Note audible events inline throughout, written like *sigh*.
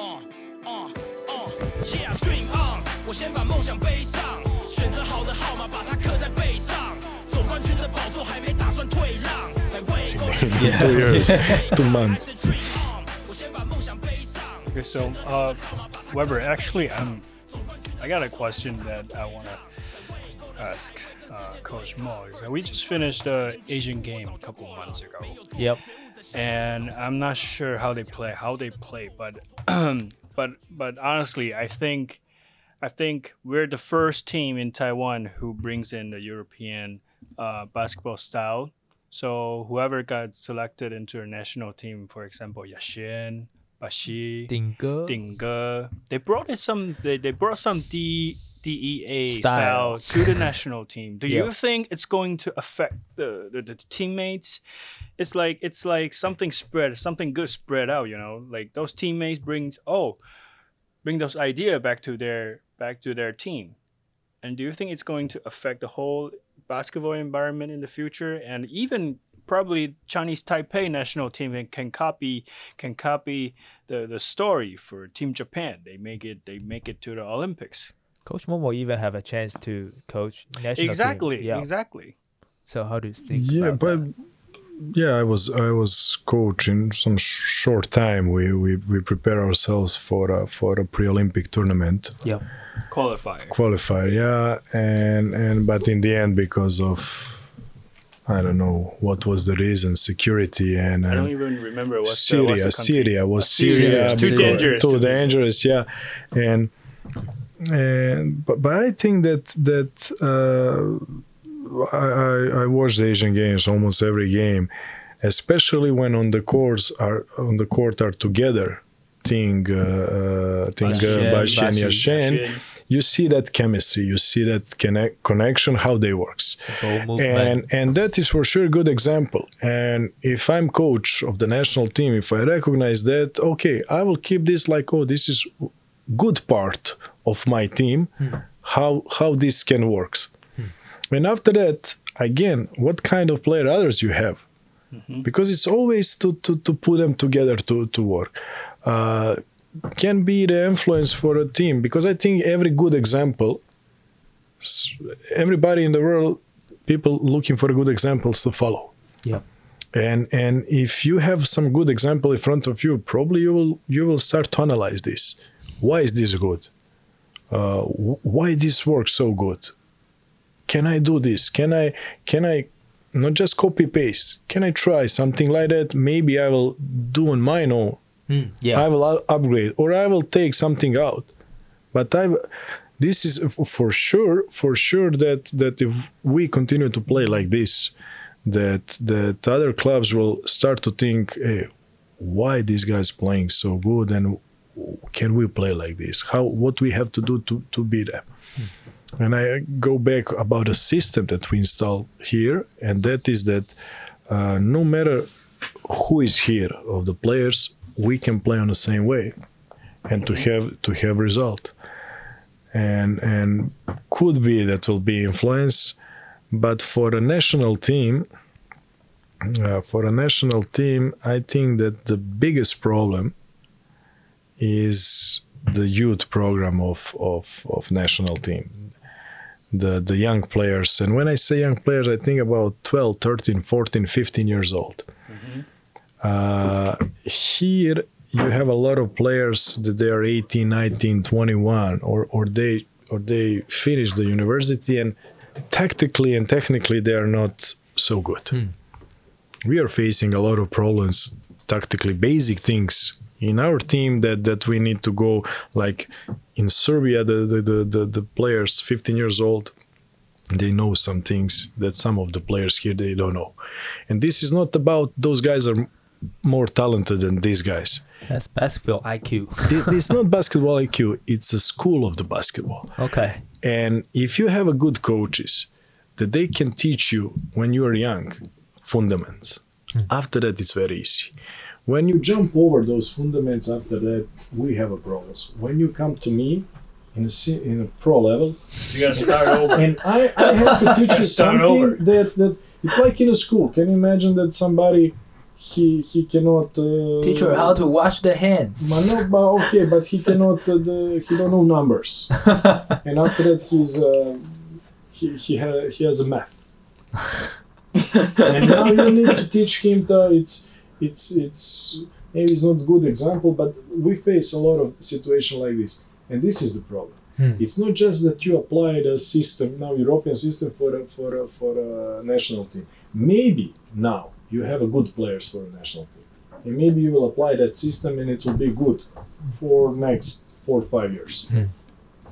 Uh, uh, uh, yeah, dream on，我先把梦想背上，选择好的号码，把它刻在背上。总冠军的宝座还没打算退让，来为够 two years, *laughs* two months. Okay, so uh, Weber, actually, um, I got a question that I want to ask uh, Coach Mo. Is that we just finished the Asian game a couple months ago, Yep. and I'm not sure how they play, how they play, but *clears throat* but but honestly, I think I think we're the first team in Taiwan who brings in the European uh, basketball style. So whoever got selected into a national team, for example, Yashin, Bashi, 顶哥 Ding Ge, they brought in some they, they brought some D DEA Style. style, to the national team. Do Yeah. you think it's going to affect the, the, the teammates? It's like it's like something spread, something good spread out, you know? Like those teammates brings oh bring those idea back to their back to their team. And do you think it's going to affect the whole basketball environment in the future and even probably Chinese Taipei national team can, can copy can copy the, the story for Team Japan. They make it they make it to the Olympics. Coach Momo even have a chance to coach national team. Exactly. Yeah. Exactly. So how do you think? Yeah, about but that? yeah, I was I was coaching some sh- short time. We we we prepare ourselves for a, for a pre-Olympic tournament yeah. Qualifier. qualifier. Yeah, and and but in the end, because of I don't know what was the reason, security and. I don't even remember what's the, Syria, what's the. Syria was Syria. Syria, It's too dangerous too to do so. dangerous, yeah, and and but, but I think that that uh, I, I watch the Asian games almost every game, especially when on the courts are on the court are together, Ting, uh, uh, Ting, uh, Bashen, Bashen, Yashen, Bashen. you see that chemistry, you see that connect, connection, how they works. And and that is for sure a good example. And if i'm coach of the national team if i recognize that okay i will keep this like oh this is good part of my team hmm. how how this can works. Hmm. And after that again what kind of player others you have? Mm-hmm. Because it's always to, to to put them together to to work. Uh, can be the influence for a team because i think every good example everybody in the world people looking for good examples to follow. Yeah. and and if you have some good example in front of you probably you will you will start to analyze this why is this good? Uh, why this works so good? Can i do this? Can i can i not just copy paste? Can i try something like that? Maybe i will do on mine own. Mm, yeah. I will upgrade or I will take something out. But I, this is for sure, for sure that that if we continue to play like this, that that other clubs will start to think, hey, why these guys playing so good and can we play like this? How what we have to do to to beat them? And I go back about a system that we install here, and that is that uh, no matter who is here of the players, we can play on the same way, and to have to have result. And and could be that will be influence, but for a national team, uh, for a national team, I think that the biggest problem is the youth program of, of, of national team. The the young players and when i say young players i think about 12 13 14 15 years old. Uh, here you have a lot of players that they are 18 19 21 or or they or they finish the university and tactically and technically they are not so good. We are facing a lot of problems tactically basic things in our team that that we need to go like in serbia the the the, the, the players 15 years old they know some things that some of the players here they don't know and this is not about those guys are more talented than these guys That's basketball IQ. It's not basketball iq it's a school of the basketball Okay. and if you have a good coaches that they can teach you when you are young fundamentals, hmm. after that it's very easy. When you jump over those fundamentals after that, we have a problem. When you come to me in a in a pro level, You gotta start over. and I, I have to teach you *laughs* something over. that, that it's like in a school. Can you imagine that somebody he he cannot uh, Teach her how to wash the hands. but no, but okay, but he cannot. Uh, the, he don't know numbers, *laughs* and after that he's uh, he he, ha- he has a math, *laughs* and now you need to teach him that it's it's it's maybe it's not a good example, but we face a lot of situation like this, and this is the problem. Hmm. It's not just that you apply the system now European system for a, for a, for a national team. Maybe now you have a good players for a national team, and maybe you will apply that system and it will be good for next four or five years, Hmm.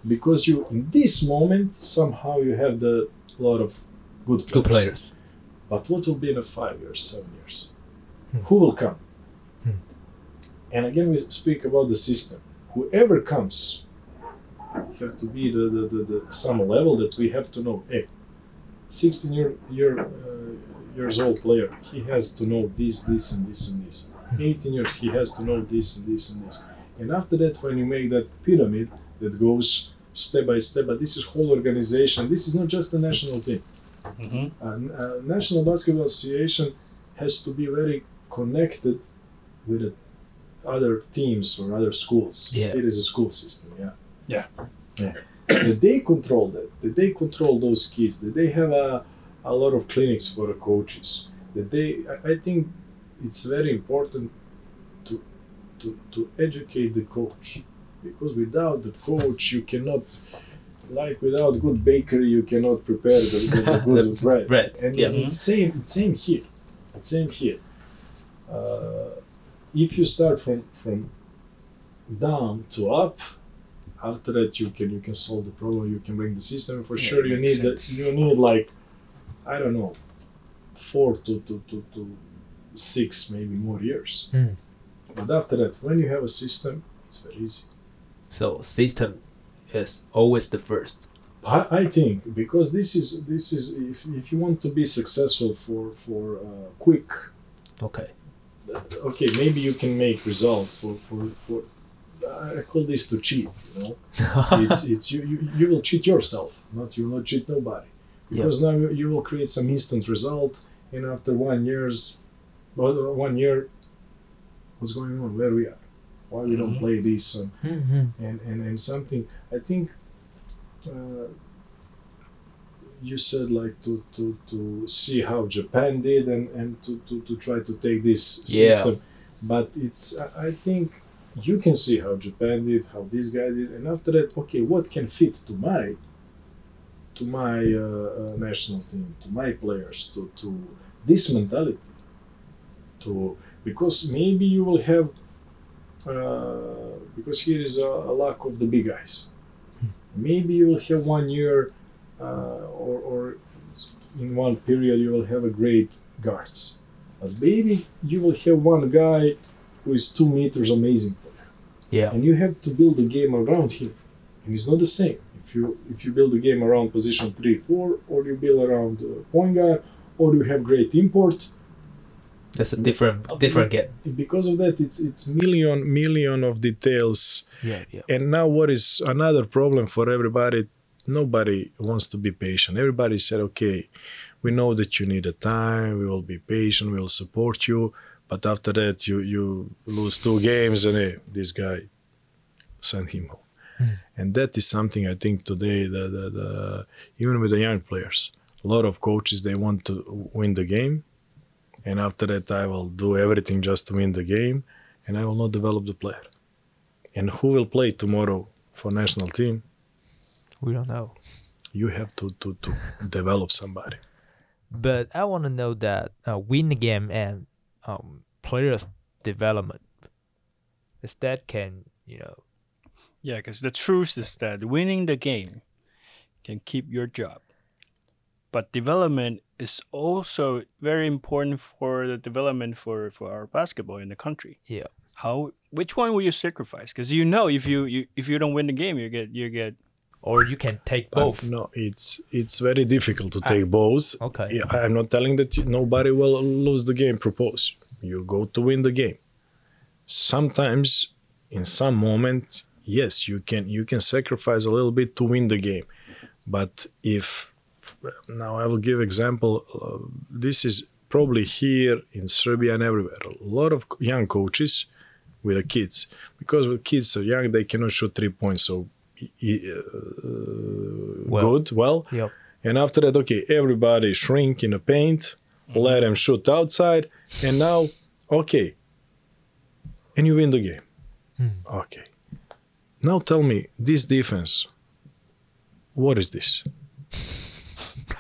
because you in this moment somehow you have the lot of good players. Good players. But what will be in a five years, seven years? Who will come? Hmm. And again, we speak about the system. Whoever comes have to be the, the, the, the some level that we have to know. Hey, 16 year, year uh, years old player, he has to know this, this, and this, and this. 18 years, he has to know this, and this, and this. And after that, when you make that pyramid that goes step by step, but this is whole organization. This is not just a national team. Mhm. Uh, uh, National Basketball Association has to be very connected with the other teams or other schools. Yeah. It is a school system, yeah. Yeah. Yeah. that they control that, that they control those kids, that they have a, a lot of clinics for the coaches, that they, I, I think it's very important to, to, to educate the coach because without the coach you cannot like without good bakery you cannot prepare the, the, the *laughs* good bread. bread, And yeah. it's same it's same here. It's same here. Uh, if you start from from down to up, after that you can you can solve the problem. You can bring the system. For Yeah, sure, you need that. You need like I don't know, four to to, to, to six maybe more years. Hmm. But after that, when you have a system, it's very easy. So system is always the first. I, I think because this is this is if, if you want to be successful for for uh, quick Okay. Okay maybe you can make result for for for I call this to cheat you know? *laughs* It's it's you, you you will cheat yourself not you will not cheat nobody. Because now you, will create some instant result and after one years one year what's going on? Where we are? Why we don't Mhm. play this and Mm-hmm. and, and, and something I think uh, you said like to, to, to see how Japan did and, and to, to, to try to take this Yeah. system but it's I- think you can see how Japan did how this guy did and after that okay what can fit to my to my uh, uh, national team to my players to, to this mentality to because maybe you will have uh, because here is a, a lack of the big guys. Maybe you will have one year, or, or in one period you will have a great guards, but maybe you will have one guy who is two meters amazing player, Yeah. and you have to build the game around him, and it's not the same if you if you build a game around position three four, or you build around uh, point guard, or you have great import That's a different different game. because of that it's it's million million of details Yeah. Yeah. and now what is another problem for everybody nobody wants to be patient. Everybody said okay we know that you need a time. We will be patient. We will support you. But after that you you lose two games and hey, this guy sent him home. Hmm. And that is something i think today the, the, the even with the young players a lot of coaches they want to win the game. And after that i will do everything just to win the game. And i will not develop the player. And who will play tomorrow for national team We don't know. you have to to, to develop somebody But I want to know that uh, win the game and um, players development. Is that can you know? Yeah, because the truth is that winning the game can keep your job. But development is also very important for the development for, for our basketball in the country. Yeah. How which one will you sacrifice? Because you know if you, you if you don't win the game you get you get Or you can take both. no it's it's very difficult to Ah. take both Okay. I'm not telling that you- nobody will lose the game propose you go to win the game sometimes in some moment yes you can you can sacrifice a little bit to win the game but if now i will give example uh, this is probably here in Serbia and everywhere, a lot of young coaches with the kids because when kids are young, they cannot shoot three points so uh, Uh, well. good, well. Yep. And after that, okay, everybody shrink in the paint, mm-hmm. let them shoot outside, and now, okay, and you win the game. Hmm. Okay. Now tell me, this defense, what is this?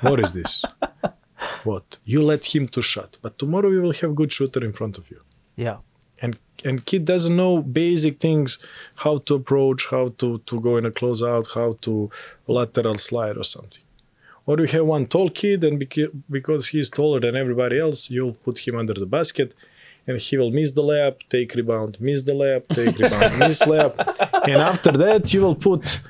what is this? *laughs* what? You let him to shot, but tomorrow you will have good shooter in front of you. Yeah. And and kid doesn't know basic things, how to approach, how to, to go in a closeout, how to lateral slide or something. Or you have one tall kid, and beca- because he's taller than everybody else, you'll put him under the basket, and he will miss the layup, take rebound, miss the layup, take rebound, *laughs* miss layup, and after that you will put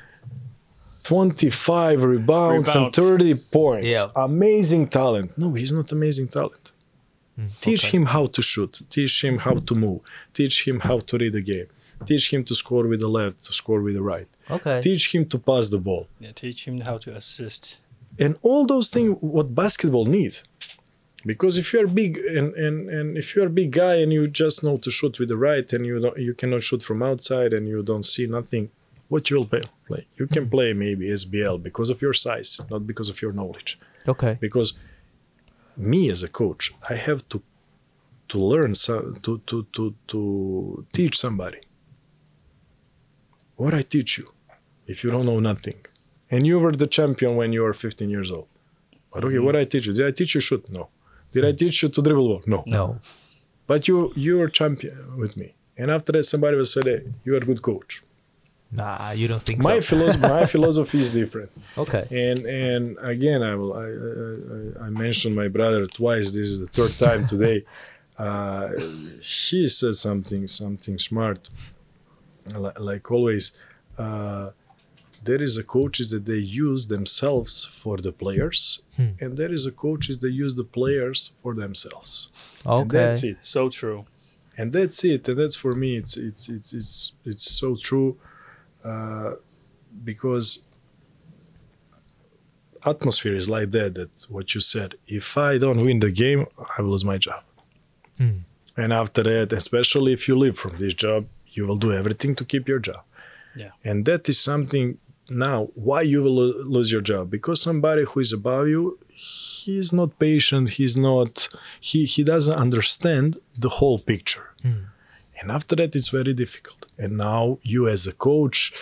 25 rebounds, and 30 points. Yeah. Amazing talent. No, he's not amazing talent. Mm, teach okay. him how to shoot. Teach him how to move. Teach him how to read the game. Teach him to score with the left, to score with the right. Okay. Teach him to pass the ball. Yeah, teach him how to assist. And all those things what basketball needs. Because if you're big and, and, and if you're a big guy and you just know to shoot with the right and you don't you cannot shoot from outside and you don't see nothing, what you will play? play? You can play maybe SBL because of your size, not because of your knowledge. Okay. because me as a coach i have to to learn so, to, to to to teach somebody. What i teach you if you don't know nothing. And you were the champion when you were 15 years old. But okay mm-hmm. what i teach you? Did i teach you shoot? No. Did i mm. teach you to dribble ball? No. No. but you you were champion with me. And after that somebody will say hey you are a good coach Nah, you don't think my so. philosophy *laughs* my philosophy is different. Okay. and and again i will i i, I mentioned my brother twice. This is the third time today. Uh, he said something something smart. Li- like always uh, there is a coaches that they use themselves for the players and there is a coaches that use the players for themselves. And Okay. that's it. So true. and that's it. And that's for me it's it's it's it's it's so true uh, because atmosphere is like that that what you said. If i don't win the game i will lose my job. Hmm. and after that especially if you live from this job you will do everything to keep your job. Yeah. and that is something now why you will lo- lose your job? Because somebody who is above you he's not patient he's not he he doesn't understand the whole picture and after that it's very difficult. And now you as a coach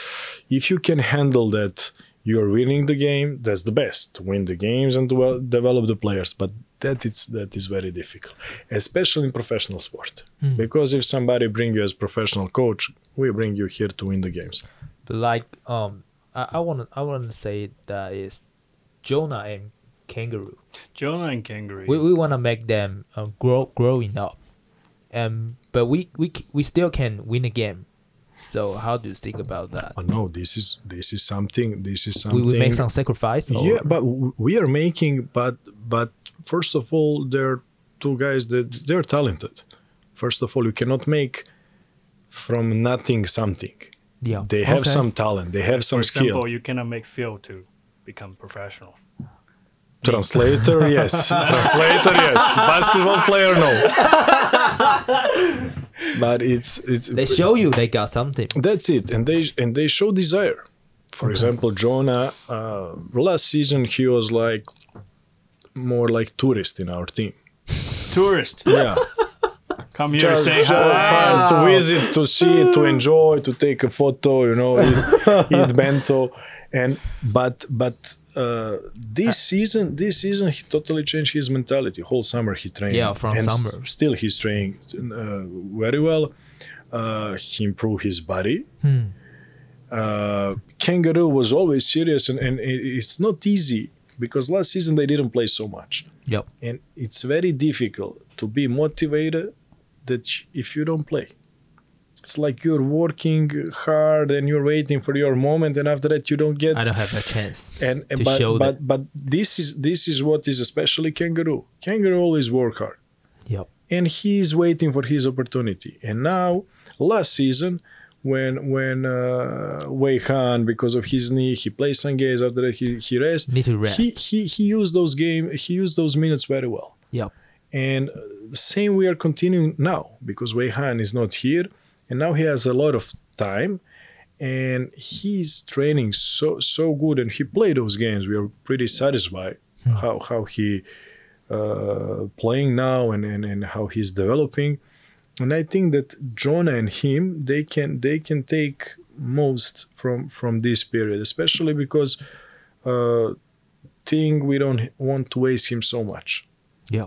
if you can handle that you're winning the game that's the best to win the games and to well, develop the players. But that is that is very difficult especially in professional sport. Because if somebody bring you as professional coach we bring you here to win the games. But like um, I, I wanna I wanna say that is Jonah and Kangaroo. Jonah and Kangaroo. We we wanna make them uh, grow growing up, um, but we we we still can win a game. So how do you think about that? oh no this is this is something this is something we make some sacrifice. Or? yeah but we are making but but first of all there are two guys that they're talented first of all you cannot make from nothing something yeah. they have Okay. some talent they have some For some example, skill you cannot make Phil to become professional. Translator *laughs* yes. Translator yes. Basketball player no. *laughs* But it's it's They show you they got something. that's it. And they and they show desire. For example jonah uh, last season he was like more like tourist in our team. Tourist, yeah. *laughs* Come here, just, say hi. to visit, to see, to enjoy, to take a photo, you know, eat, eat bento, and but but uh, this season, this season he totally changed his mentality. Whole summer he trained. Yeah, from and summer. still he's training uh, very well. Uh, he improved his body. Hmm. Uh, Kangaroo was always serious, and, and it's not easy because last season they didn't play so much Yep. and it's very difficult to be motivated that if you don't play it's like you're working hard and you're waiting for your moment and after that you don't get I don't have a chance. and, *laughs* and to but, show but but this is this is what is especially kangaroo kangaroo always work hard Yep. and he's waiting for his opportunity. And now, last season, when when uh, Wei Han, because of his knee, he plays some games after that he he rests. Need to rest. He he he used those game he used those minutes very well. Yep. and the same we are continuing now because Wei Han is not here, and now he has a lot of time, and he's training so so good, and he played those games. We are pretty satisfied how how he uh, playing now and, and and how he's developing, and I think that Jonah and him they can they can take most from from this period, especially because. Uh, think we don't want to waste him so much yeah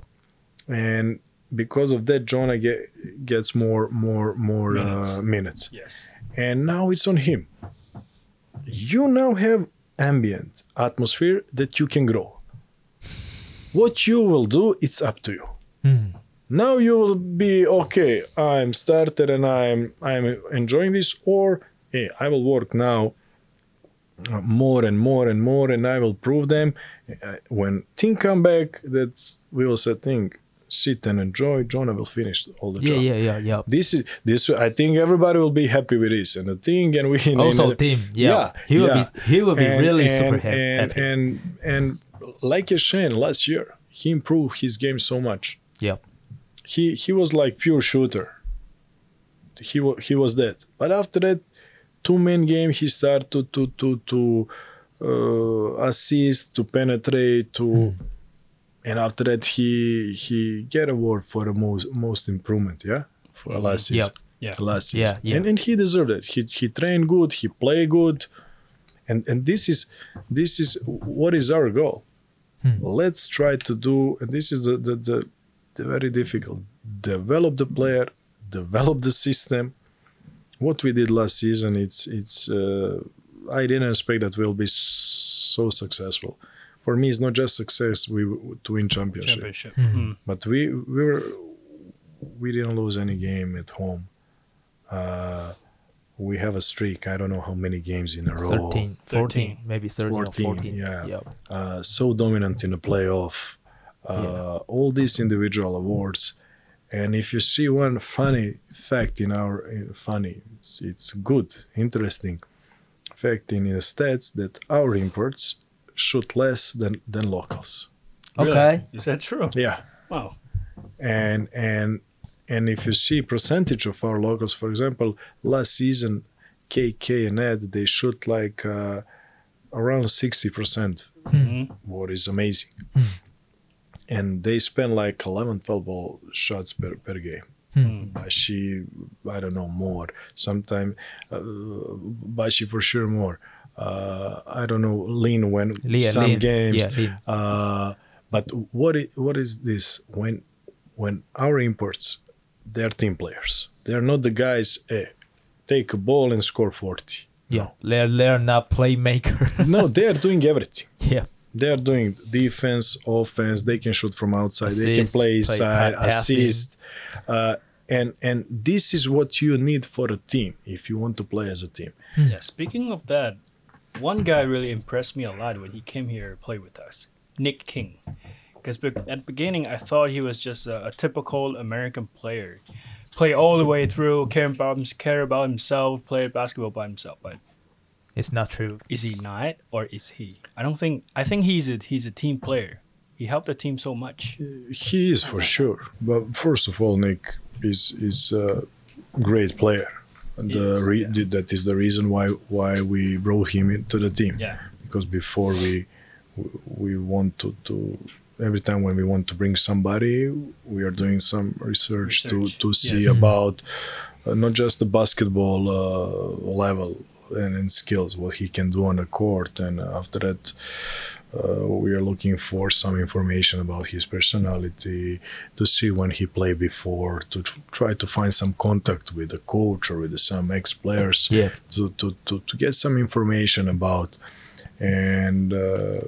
and because of that Jonah get, gets more more more Minutes. Uh, minutes Yes. and now it's on him you now have ambient atmosphere that you can grow what you will do it's up to you Mm. now you will be okay i'm started and i'm i'm enjoying this or hey i will work now uh, more and more and more and i will prove them Uh, when thing come back that we will say thing sit and enjoy jonah will finish all the Yeah, job yeah, yeah, yeah. this is this i think everybody will be happy with this and the thing and we Also, and- Tim. Yeah. He will be. He will be And- really and, super and, happy. and and like Shane last year he improved his game so much Yeah, he he was like pure shooter. He he was that. But after that, two main game he started to to to to uh, assist, to penetrate, to, and after that he he get award for the most most improvement. Yeah, for last Yep. season. Yeah. last season. Yeah, yeah. And and he deserved it. He he trained good. He played good. And and this is this is what is our goal. Let's try to do. And this is the the, the the very difficult. Develop the player, develop the system. What we did last season, it's it's. Uh, I didn't expect that we'll be so successful. For me, it's not just success we to win championship, Championship. Mhm. but we we were we didn't lose any game at home. Uh, we have a streak. I don't know how many games in a row. 13, 14, maybe 13 or 14, 14. yeah. Yep. uh, so dominant in the playoff. Uh, Yeah. All these individual awards, and if you see one funny fact in our in funny, it's, it's good, interesting fact in the stats that our imports shoot less than than locals. Really? Okay. Is that true? Yeah, Wow. and and and if you see percentage of our locals, for example, last season, KK and Ed they shoot like uh, around sixty percent Mhm. what is amazing. and they spend like 11, 12 ball shots per, per game. Bashi, I don't know, more. Sometimes uh, Bashi for sure more. Uh, I don't know, Lean when Lean, some Lean. games. Yeah, Lean. Uh, but what is, what is this when when our imports they're team players. They're not the guys. Hey, take a ball and score forty. Yeah. They're, they're not playmaker. *laughs* No, they are doing everything. yeah. they are doing defense, offense. They can shoot from outside. they can play play inside, pa- passing. assist, uh, and and this is what you need for a team if you want to play as a team. Yeah. Speaking of that, one guy really impressed me a lot when he came here to play with us, Nick King. Because at the beginning, I thought he was just a, a typical American player, play all the way through, care about him- care about himself, play basketball by himself. But It's not true. is he not, or is he? I don't think. I think he's a he's a team player. He helped the team so much. He is for sure. But first of all, Nick is is a great player. The re- yeah. that is the reason why why we brought him into the team. Yeah. because before we we want to, to every time when we want to bring somebody we are doing some research, Research, to to see yes. about uh, not just the basketball uh, level and, and skills what he can do on the court and after that uh, we are looking for some information about his personality to see when he played before to tr- try to find some contact with the coach or with some ex-players Yeah. to, to, to, to get some information about and uh,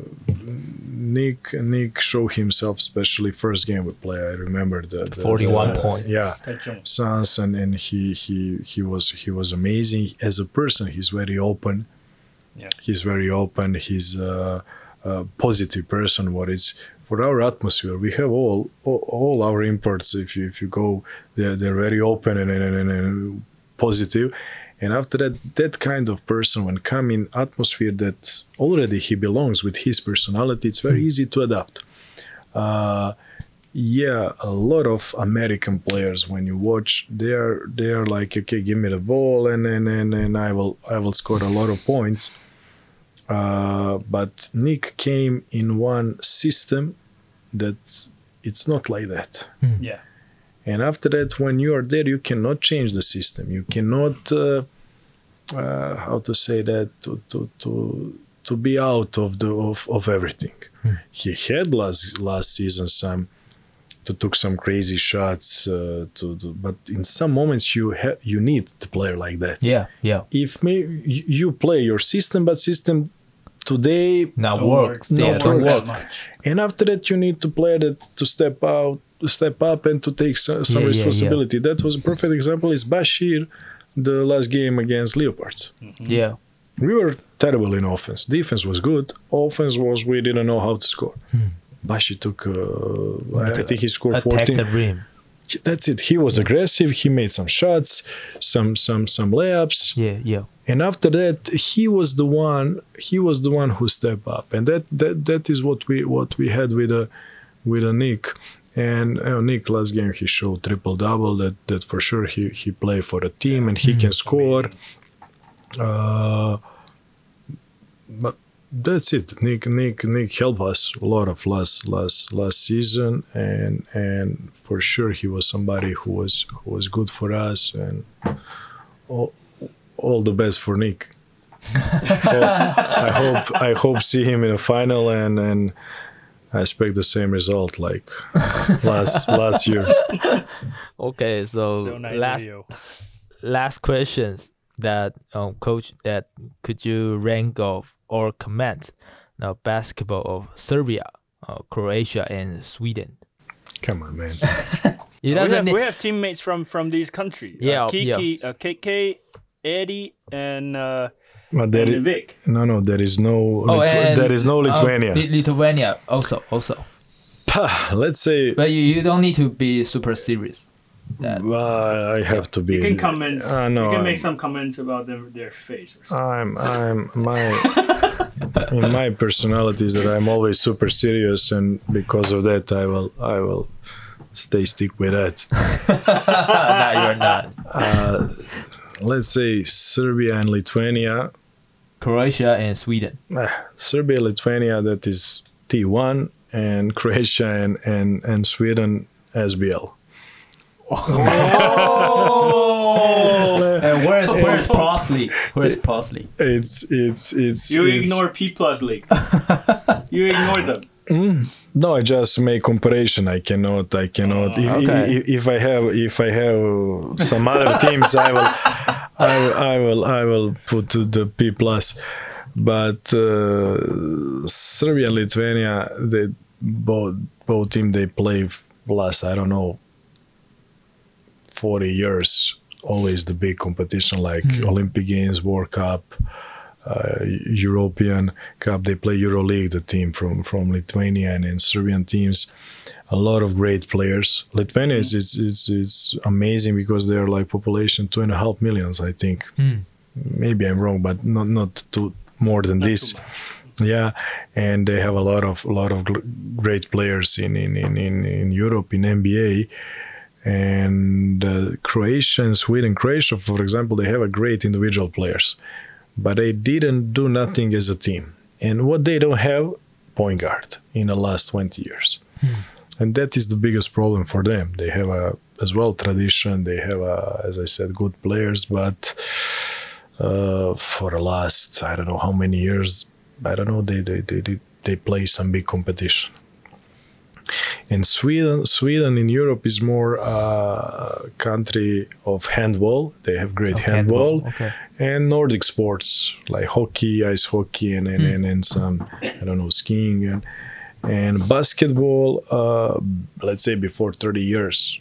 Nick Nick showed himself especially first game we play I remember the, the 41 the- point. yeah Ted Jones. Sans and, and he he he was he was amazing as a person he's very open Yeah. he's very open he's a, a positive person what is for our atmosphere. We have all all, all our imports if you if you go they're, they're very open and, and, and, and positive. And after that that kind of person when come in atmosphere that already he belongs with his personality it's very easy to adapt. Uh, yeah, a lot of American players when you watch, they are they are like, okay, give me the ball and and and, and I will I will score a lot of points. Uh, but Nick came in one system that it's not like that. Yeah. And after that, when you are there, you cannot change the system. You cannot, uh, uh, how to say that, to to to, to be out of the of, of everything. He had last last season some to took some crazy shots uh, to, to, but in some moments you have you need to play like that. Yeah, yeah. If may, you you play your system, but system today Now Don't works. Yeah, Don't don't works. work. much. and after that you need to play that to step out step up and to take some, some Yeah, yeah, yeah. responsibility that was a perfect example is bashir the last game against leopards Yeah. we were terrible in offense defense was good offense was we didn't know how to score bashir took uh, I, I think he scored Attack 14 the rim. that's it. He was aggressive. He made some shots some some some layups. Yeah, yeah. and after that he was the one he was the one who stepped up. And that that that is what we what we had with a with a nick. And uh, nick last game he showed triple double that that for sure he he play for a team and he can score. Uh but that's it nick nick nick helped us a lot of last last last season and and for sure he was somebody who was who was good for us and all, all the best for Nick. Well, I hope I hope see him in the final and and I expect the same result like last last year. Okay, so, So nice last video. last questions that um coach that could you rank of or comment now basketball of Serbia, uh, Croatia and Sweden. Come on, man. *laughs* We, have, need- we have teammates from from these countries. Yeah, uh, Kiki, Uh, KK, Eddie, and uh, But there and is, Vic. no, no, there is no Oh, Lithu- and- there is no oh, Lithuania. Li- Lithuania also also. Let's say But you, you don't need to be super serious. That uh, I have to be. You can comment. Uh, no, you can I'm- make some comments about them, their face or something. I'm I'm *laughs* my in my personality is that I'm always super serious and because of that I will I will stay stick with that. *laughs* no, you're not. Let's say Serbia and Lithuania Croatia and Sweden. Ah, Serbia, Lithuania, that is T1, and Croatia and, and, and Sweden, SBL. *laughs* And where's where's Parsley? Where's Parsley? It's it's it's. You it's- ignore P plus league. you ignore them. No, I just make comparison. I cannot. I cannot. if, okay. if, if I have if I have some other *laughs* teams, I will. I will. I will. I will put the P plus. But uh, Serbia and Lithuania, they both both team they play last. I don't know. Forty years, always the big competition like Olympic Games, World Cup, uh, European Cup. They play EuroLeague, the team from from Lithuania and, and Serbian teams. A lot of great players. Lithuania is is, is is amazing because they're like population two and a half millions, I think. Maybe I'm wrong, but not not too more than this. Yeah, and they have a lot of a lot of great players in in, in, in in Europe in NBA and uh, Croatia and Sweden. Croatia, for example, they have a great individual players, but they didn't do nothing as a team. And what they don't have, point guard in the last 20 years, and that is the biggest problem for them. They have a as well tradition. They have a, as I said, good players, but uh, for the last I don't know how many years, I don't know they they they they, they play some big competition. In Sweden, Sweden in Europe is more uh, country of handball. They have great handball, handball, okay. and Nordic sports like hockey, ice hockey, and and, and, and some I don't know skiing and and basketball. Uh, let's say before thirty years,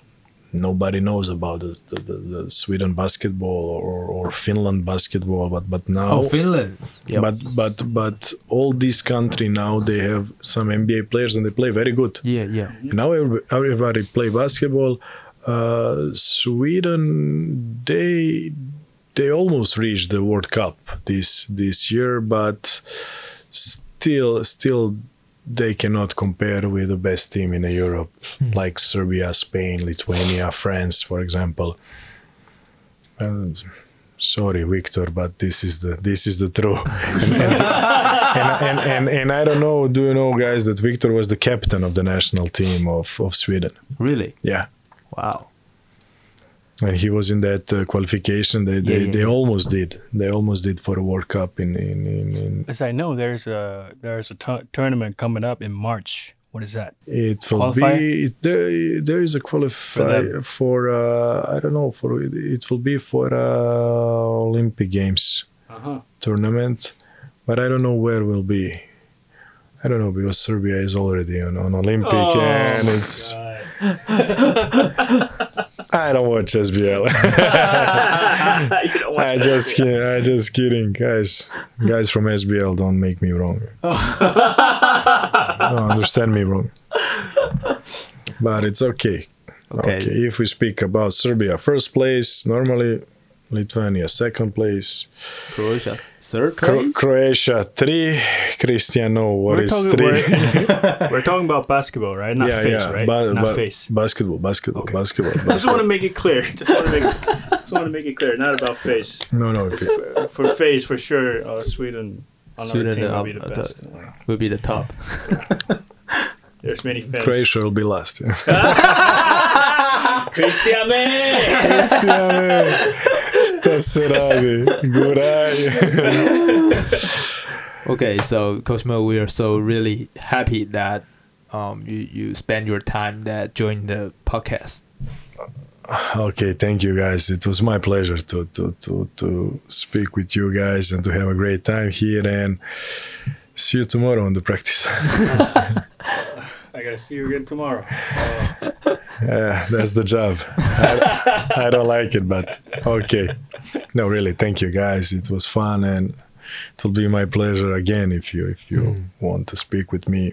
nobody knows about the, the, the, the Sweden basketball or, or Finland basketball, but but now Oh, Finland. Yep. but but but all these country now they have some NBA players and they play very good. Yeah, yeah. Now everybody play basketball. Uh, Sweden they they almost reached the World Cup this this year, but still still they cannot compare with the best team in Europe, hmm. like Serbia, Spain, Lithuania, France, for example. And sorry, Victor, but this is the this is the truth. *laughs* and, and, and, and, and, and I don't know. Do you know, guys, that Victor was the captain of the national team of, of Sweden? Really? Yeah. Wow. When he was in that uh, qualification, they, they, Yeah, yeah, they yeah. almost did. They almost did for a World Cup in in, in, in As I know, there's a there's a tournament coming up in March. What is that? It will be it, there. There is a qualify them. for, uh, I don't know for it will be for uh, Olympic Games Uh-huh. tournament, but I don't know where will be. I don't know because Serbia is already on, on Olympic Oh, and it's *laughs* I don't watch SBL. *laughs* I just kidding. I just kidding, guys. Guys from SBL, don't make me wrong. *laughs* don't understand me wrong. But it's okay. Okay. Okay. If we speak about Serbia, first place normally, Lithuania second place, Croatia third Cro- Croatia three. Christian, no, what We're is talking, three? we're, *laughs* *laughs* we're talking about basketball, right? Not face, right? ba- Not ba- face. Basketball, basketball, basketball. *laughs* Just want to make it clear. Just want to make just want to make it clear. Not about face. no, no. Okay. For, for face, for sure, uh, Sweden on our Sweden team will up- be the uh, best. Will be the top. There's many fans. Croatia will be last. Yeah. Christian man! Kristijane, šta se radi? Guraj. *laughs* Okay, so Coach Mo, we are so really happy that um you you spend your time that join the podcast. okay, thank you guys. It was my pleasure to, to, to, to speak with you guys and to have a great time here and see you tomorrow on the practice. *laughs* I gotta see you again tomorrow. *laughs* yeah, that's the job. I, I don't like it, but okay. No, really, thank you guys. It was fun and it will be my pleasure again if you if you want to speak with me.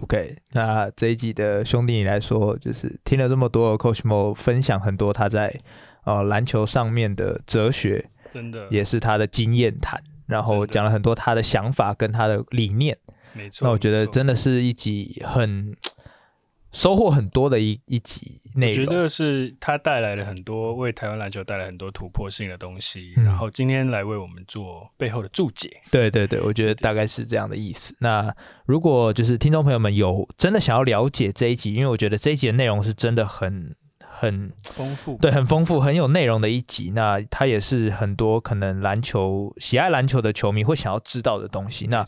OK，那这一集的兄弟你来说，就是听了这么多 Coach Mo 分享很多他在呃篮球上面的哲学，真的，也是他的经验谈，然后讲了很多他的想法跟他的理念。没错。那我觉得真的是一集很收获很多的一一集内我觉。得是他带来了很多为台湾篮球带来很多突破性的东西，嗯然后今天来为我们做背后的注解。对对对，我觉得大概是这样的意思。那如果就是听众朋友们有真的想要了解这一集，因为我觉得这一集的内容是真的很很丰富，对，很丰富、很有内容的一集。那它也是很多可能篮球喜爱篮球的球迷会想要知道的东西。那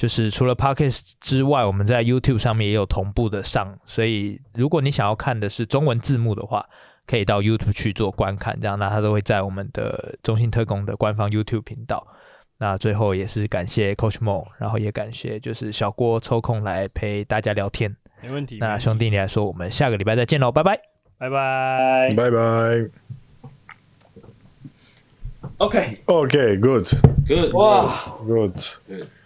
就是除了 Podcast 之外，我们在 YouTube 上面也有同步的上，所以如果你想要看的是中文字幕的话，可以到 YouTube 去做观看，这样那它都会在我们的中信特工的官方 YouTube 频道。那最后也是感谢 Coach Mo，然后也感谢就是小郭抽空来陪大家聊天。没问题。那兄弟你来说，我们下个礼拜再见喽，拜拜。拜拜。Bye bye. Okay. Okay, good. Good. Good. Good.